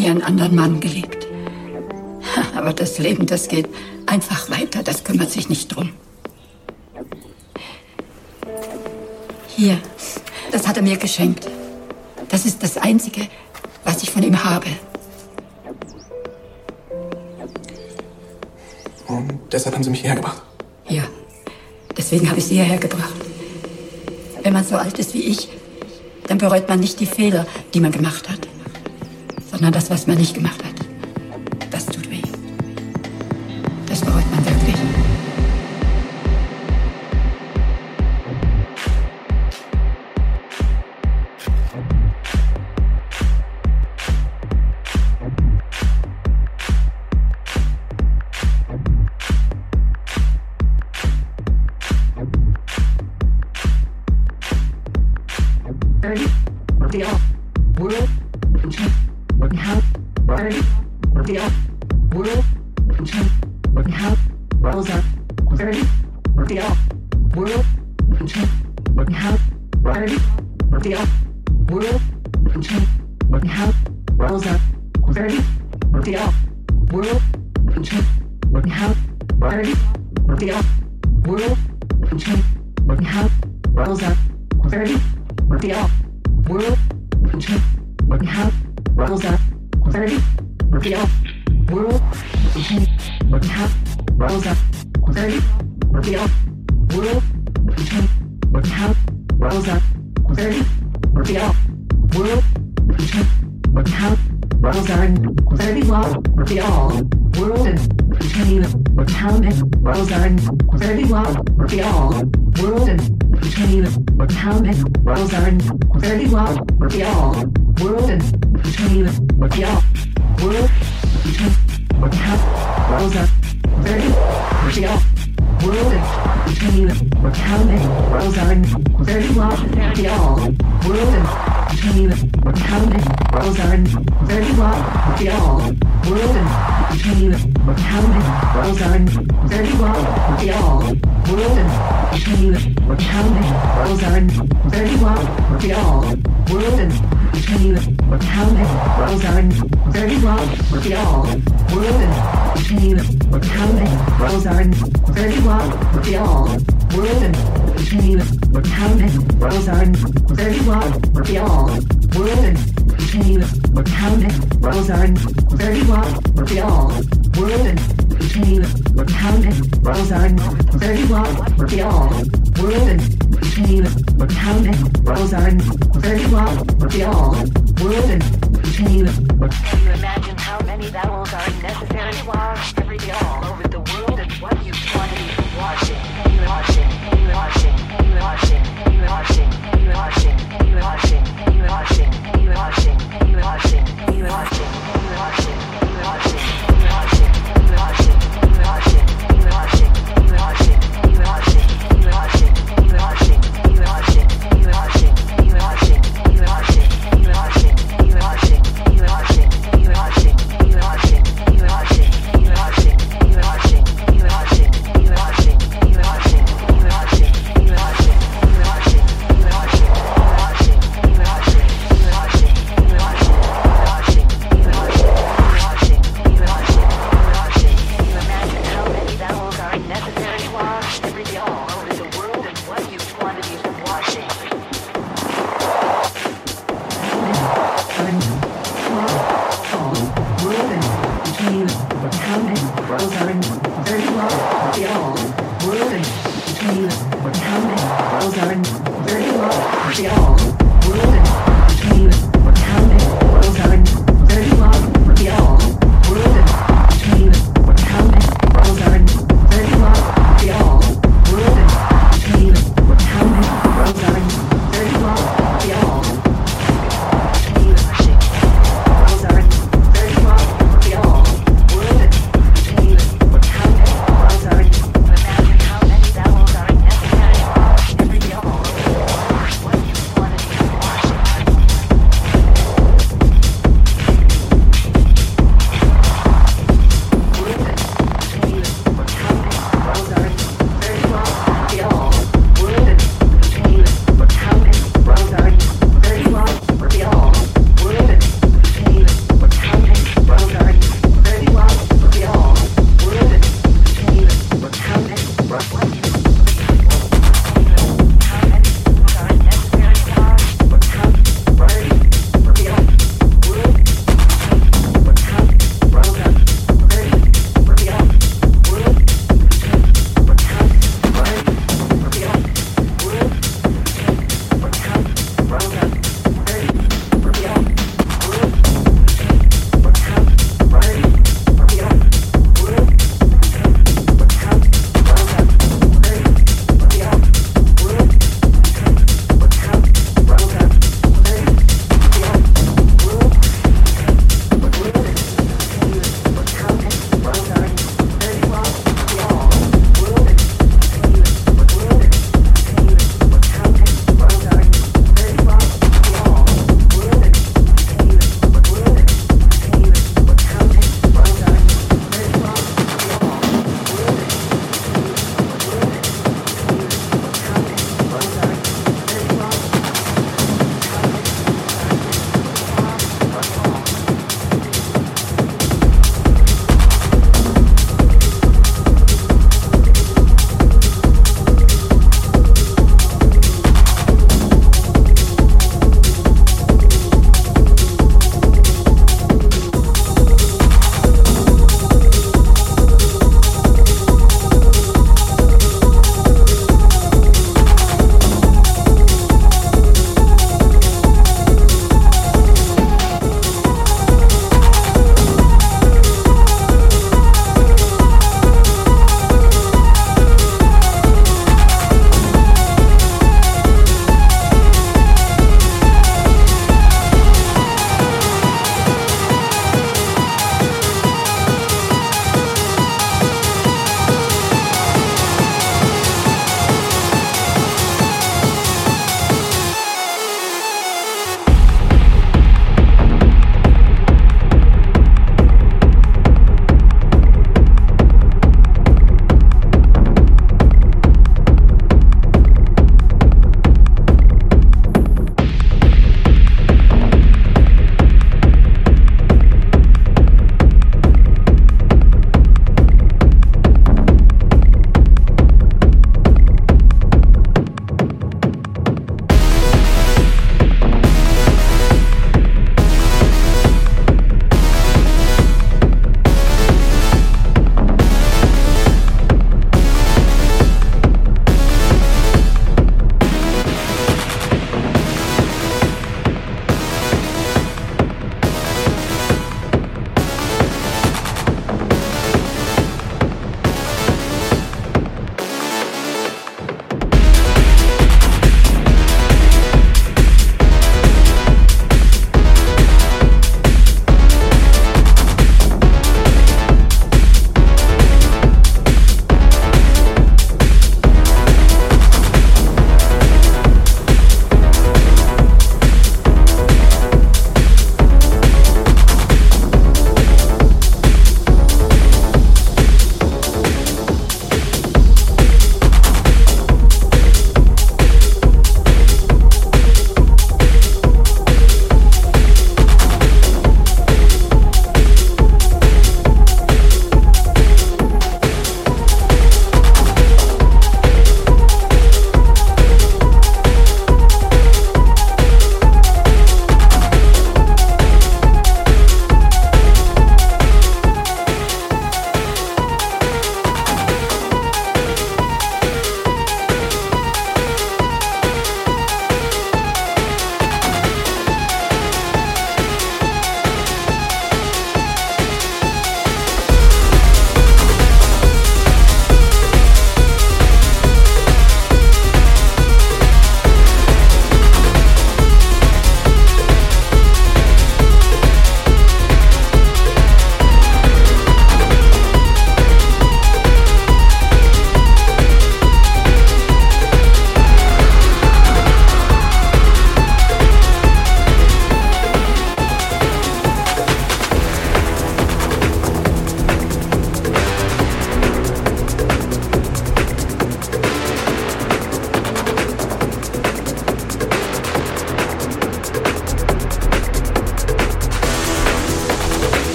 nie einen anderen Mann geliebt. Aber das Leben, das geht einfach weiter, das kümmert sich nicht drum. Hier, das hat er mir geschenkt. Das ist das Einzige, was ich von ihm habe. Und deshalb haben Sie mich hierher gebracht? Ja, deswegen habe ich Sie hierher gebracht. Wenn man so alt ist wie ich, dann bereut man nicht die Fehler, die man gemacht hat, sondern das, was man nicht gemacht Taylor, Howden, Ozarn, Zerdiwa, Dial, Worlden, Taylor, Howden, Ozarn, Zerdiwa, Dial, Worlden, Taylor, Howden, Ozarn, Zerdiwa, Dial, Worlden, Taylor, Howden, Ozarn, Zerdiwa, Dial, Worlden, Taylor, Howden, Ozarn, Zerdiwa, Dial, World between town and Roseanne, very wild, real. World between town and Roseanne, very wild, real. World between town and Roseanne, very wild, real. World between town and Roseanne, very wild, real. World between. Can you imagine how many vowels are necessary? Every all over the world and what you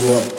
Lost.